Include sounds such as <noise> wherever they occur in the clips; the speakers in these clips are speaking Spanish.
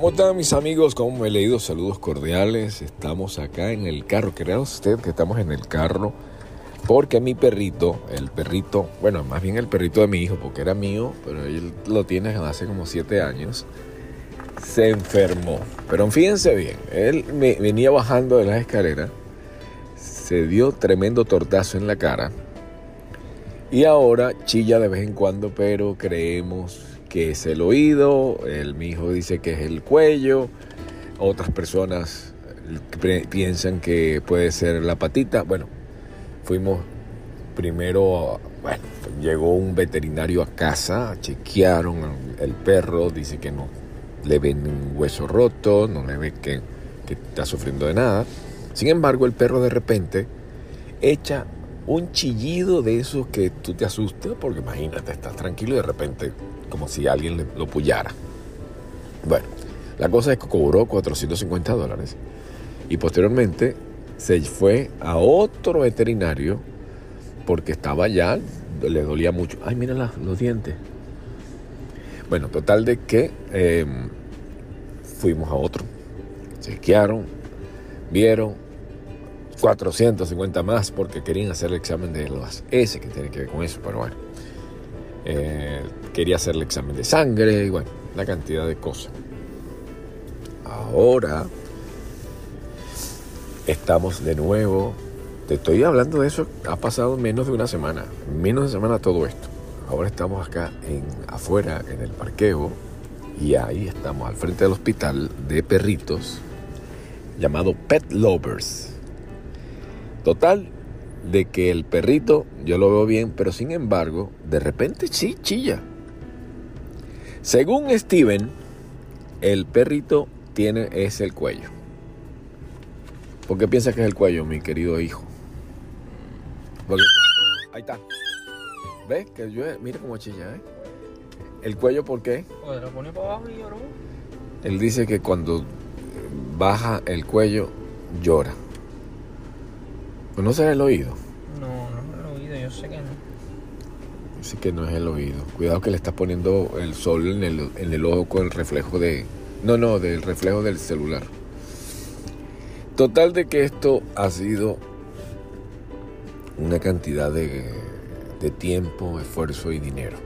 ¿Cómo están mis amigos? ¿Cómo me he leído? Saludos cordiales. Estamos acá en el carro. Crea usted que estamos en el carro porque mi perrito, el perrito, bueno, más bien el perrito de mi hijo, porque era mío, pero él lo tiene hace como siete años, se enfermó. Pero fíjense bien, él me venía bajando de las escaleras, se dio tremendo tortazo en la cara y ahora chilla de vez en cuando, pero creemos que es el oído, el, mi hijo dice que es el cuello, otras personas piensan que puede ser la patita. Bueno, fuimos primero, bueno, llegó un veterinario a casa, chequearon el perro, dice que no le ven un hueso roto, no le ve que, que está sufriendo de nada. Sin embargo, el perro de repente echa un chillido de esos que tú te asustas, porque imagínate, estás tranquilo y de repente como si alguien lo pullara. Bueno, la cosa es que cobró 450 dólares y posteriormente se fue a otro veterinario porque estaba ya, le dolía mucho. Ay, mira los dientes. Bueno, total de que em, fuimos a otro, chequearon, vieron 450 más porque querían hacer el examen de las S que tiene que ver con eso, pero bueno. Eh, quería hacer el examen de sangre y bueno, la cantidad de cosas. Ahora estamos de nuevo. Te estoy hablando de eso, ha pasado menos de una semana, menos de semana todo esto. Ahora estamos acá en afuera en el parqueo y ahí estamos al frente del hospital de perritos llamado Pet Lovers. Total, de que el perrito yo lo veo bien, pero sin embargo, de repente sí chilla. Según Steven, el perrito tiene es el cuello. ¿Por qué piensas que es el cuello, mi querido hijo? ahí está. ¿Ves? Que yo, mira cómo chilla, ¿eh? ¿El cuello por qué? Él dice que cuando baja el cuello llora. ¿Conoces el oído? No, no es el oído, yo sé que no. Dice que no es el oído. Cuidado que le estás poniendo el sol en el, en el ojo con el reflejo de... No, no, del reflejo del celular. Total de que esto ha sido una cantidad de, de tiempo, esfuerzo y dinero.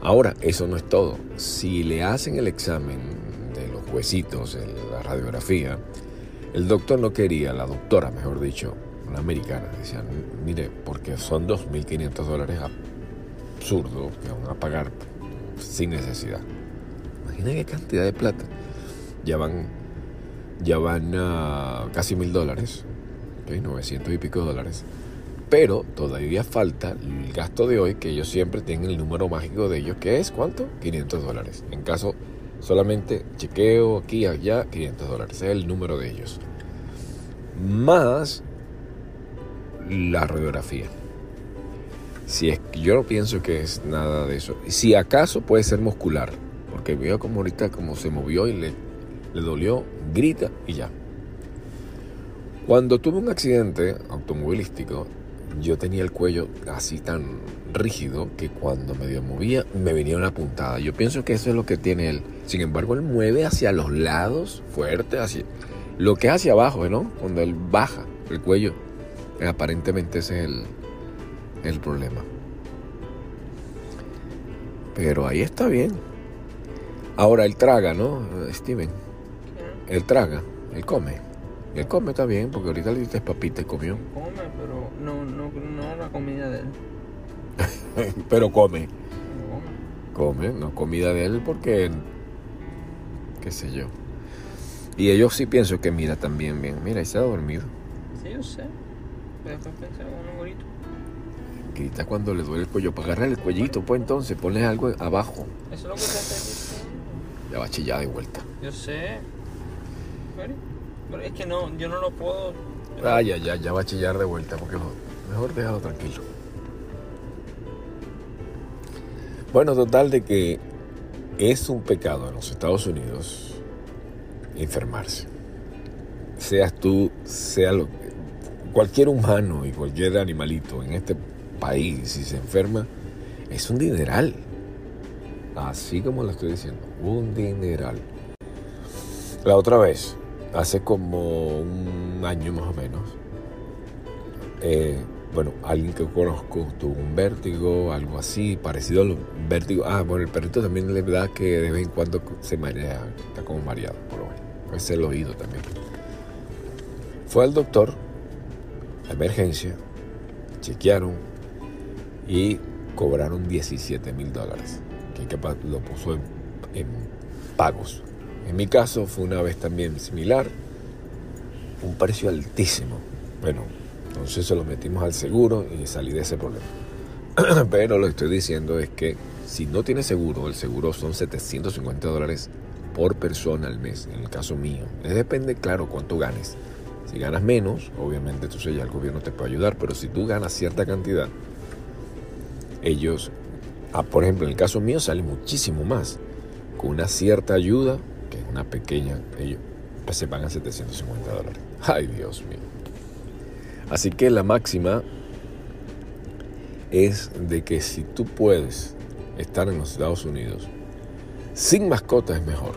Ahora, eso no es todo. Si le hacen el examen de los huesitos, la radiografía, el doctor no quería, la doctora, mejor dicho, americana. Decían, mire, porque son 2.500 dólares absurdo que van a pagar sin necesidad. Imagina qué cantidad de plata. Ya van, ya van a casi mil dólares, 900 y pico dólares. Pero todavía falta el gasto de hoy, que ellos siempre tienen el número mágico de ellos, que es ¿cuánto? 500 dólares. En caso solamente chequeo aquí, allá, 500 dólares. es el número de ellos. Más la radiografía. Si es yo no pienso que es nada de eso. Si acaso puede ser muscular, porque veo como ahorita como se movió y le, le dolió, grita y ya. Cuando tuve un accidente automovilístico, yo tenía el cuello así tan rígido que cuando me movía me venía una puntada. Yo pienso que eso es lo que tiene él. Sin embargo, él mueve hacia los lados fuerte, hacia lo que es hacia abajo, ¿no? Cuando él baja el cuello Aparentemente ese es el, problema. Pero ahí está bien. Ahora él traga, ¿no, Steven? Él traga, él come. Él come está bien, porque ahorita le diste papita y comió. <laughs> Come, pero no, no, no la comida de él. <laughs> pero come. Come. No comida de él porque, qué sé yo. Y ellos sí pienso que mira también bien. Mira, ahí se ha dormido. Sí, yo sé. Grita cuando le duele el cuello. Para agarrar el cuellito, pues entonces ponle algo abajo. Eso es lo que te estoy. Ya va a chillar de vuelta. Yo sé. Pero es que no, yo no lo puedo. Ah, ya, ya, ya va a chillar de vuelta porque mejor déjalo tranquilo. Bueno, total de que es un pecado en los Estados Unidos enfermarse. Seas tú, sea lo, cualquier humano y cualquier animalito en este país, si se enferma, es un dineral. Así como lo estoy diciendo, un dineral. La otra vez, hace como un año más o menos, eh, bueno, alguien que conozco tuvo un vértigo, algo así, parecido al vértigo. Ah, bueno, el perrito también le da que de vez en cuando se marea, está como mareado, por lo menos. Es el oído también. Fue al doctor, emergencia, chequearon y cobraron 17 mil dólares, que lo puso en, en pagos. En mi caso fue una vez también similar, un precio altísimo. Bueno, entonces se lo metimos al seguro y salí de ese problema. <clears throat> Pero lo que estoy diciendo es que si no tienes seguro, el seguro son 750 dólares por persona al mes, en el caso mío. Depende, claro, cuánto ganes. Si ganas menos, obviamente entonces ya el gobierno te puede ayudar, pero si tú ganas cierta cantidad, ellos, ah, por ejemplo, en el caso mío sale muchísimo más. Con una cierta ayuda, que es una pequeña, ellos pues, se pagan 750 dólares. <laughs> Ay, Dios mío. Así que la máxima es de que si tú puedes estar en los Estados Unidos, sin mascota es mejor,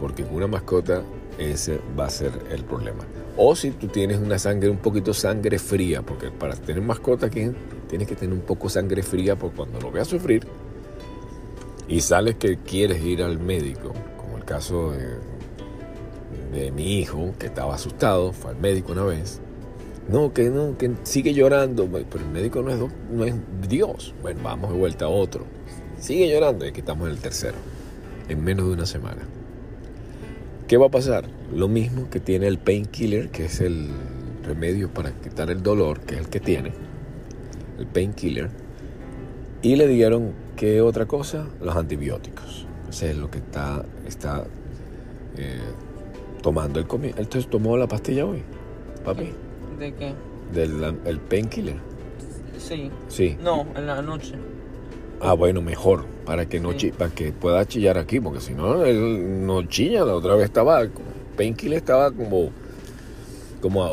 porque con una mascota ese va a ser el problema. O si tú tienes una sangre, un poquito sangre fría, porque para tener mascota aquí tienes que tener un poco sangre fría, porque cuando lo veas sufrir y sales que quieres ir al médico, como el caso de, de mi hijo que estaba asustado, fue al médico una vez, no, que no, que sigue llorando. Pero el médico no es, no es Dios. Bueno, vamos de vuelta a otro. Sigue llorando y aquí estamos en el tercero. En menos de una semana. ¿Qué va a pasar? Lo mismo que tiene el painkiller, que es el remedio para quitar el dolor, que es el que tiene. El painkiller. Y le dieron, ¿qué otra cosa? Los antibióticos. Ese es lo que está, está eh, tomando el Entonces tomó la pastilla hoy, papi. ¿De qué? Del el painkiller. Sí. Sí. No, en la noche. Ah, bueno, mejor, para que no para que pueda chillar aquí, porque si no, él no chilla. La otra vez estaba, painkiller estaba como, como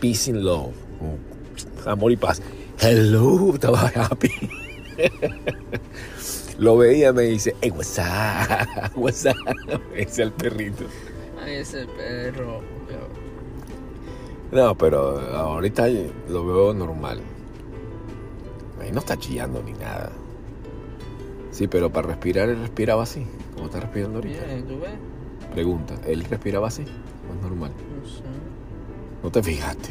peace and love, amor y paz. Hello, <laughs> estaba happy. <laughs> Lo veía, me dice, hey, what's up, <laughs> what's up, es el perrito. Ay, ese perro. No, pero ahorita lo veo normal. Ahí no está chillando ni nada. Sí, pero para respirar él respiraba así, como está respirando ahorita. Bien, ¿tú ves? Pregunta, ¿él respiraba así? ¿O es normal? No sé. No te fijaste.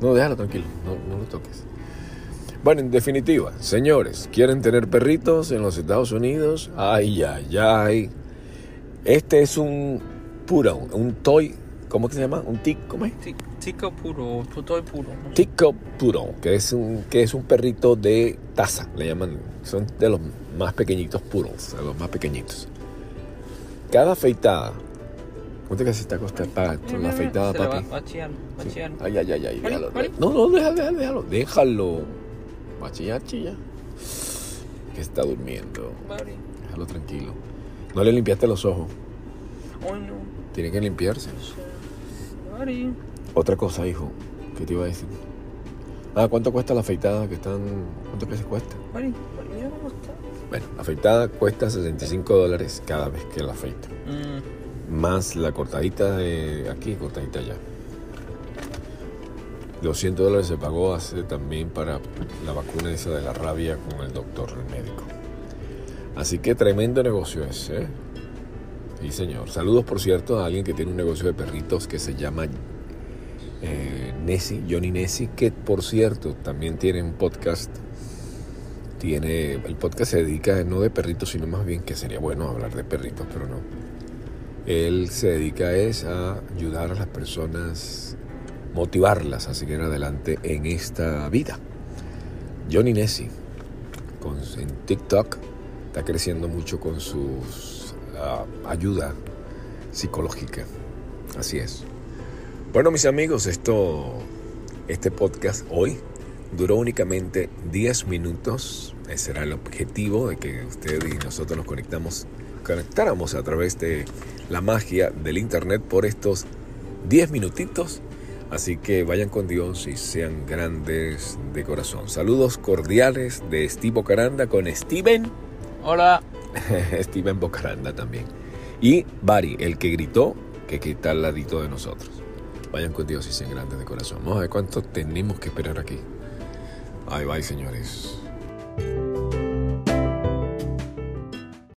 No, déjalo tranquilo, no, no lo toques. Bueno, en definitiva, señores, ¿quieren tener perritos en los Estados Unidos? Ay, ay, ay. Este es un puro, un toy ¿Cómo que se llama? ¿Un tic? ¿Cómo es? Tico puro, toy puro. Tico puro, que es, un, que es un perrito de taza, le llaman. Son de los más pequeñitos puros, de los más pequeñitos. Cada afeitada. ¿Cuánto que se está costando para la afeitada, papi? Va, a chillar, va. Ay, ay, ay, ay. Déjalo. No, no, déjalo, déjalo, déjalo. Déjalo. Va a chillar, chilla. Que está durmiendo. Déjalo tranquilo. No le limpiaste los ojos. Ay, no. Tiene que limpiarse. Otra cosa, hijo, ¿qué te iba a decir? Ah, ¿cuánto cuesta la afeitada que están... ¿Cuánto que se cuesta? Bueno, la afeitada cuesta 65 dólares cada vez que la afeita. Mm. Más la cortadita de aquí, cortadita allá. 200 dólares se pagó hace también para la vacuna esa de la rabia con el doctor, el médico. Así que tremendo negocio ese, ¿eh? Sí, señor. Saludos, por cierto, a alguien que tiene un negocio de perritos que se llama eh, Johnny Nessie, que por cierto también tiene un podcast. Tiene, el podcast se dedica no de perritos, sino más bien que sería bueno hablar de perritos, pero no. Él se dedica es a ayudar a las personas, motivarlas a seguir adelante en esta vida. Johnny Nessie, con, en TikTok, está creciendo mucho con sus ayuda psicológica. Así es. Bueno, mis amigos, esto, este podcast hoy duró únicamente 10 minutos. Ese era el objetivo de que usted y nosotros nos conectamos, conectáramos a través de la magia del internet por estos 10 minutitos. Así que vayan con Dios y sean grandes de corazón. Saludos cordiales de Steve Bocaranda con Steven. Hola. <laughs> Steven Bocaranda también. Y Bari, el que gritó, que, está al ladito de nosotros. Vayan con Dios y sean grandes de corazón. Vamos a ver cuánto tenemos que esperar aquí. Ahí va, señores.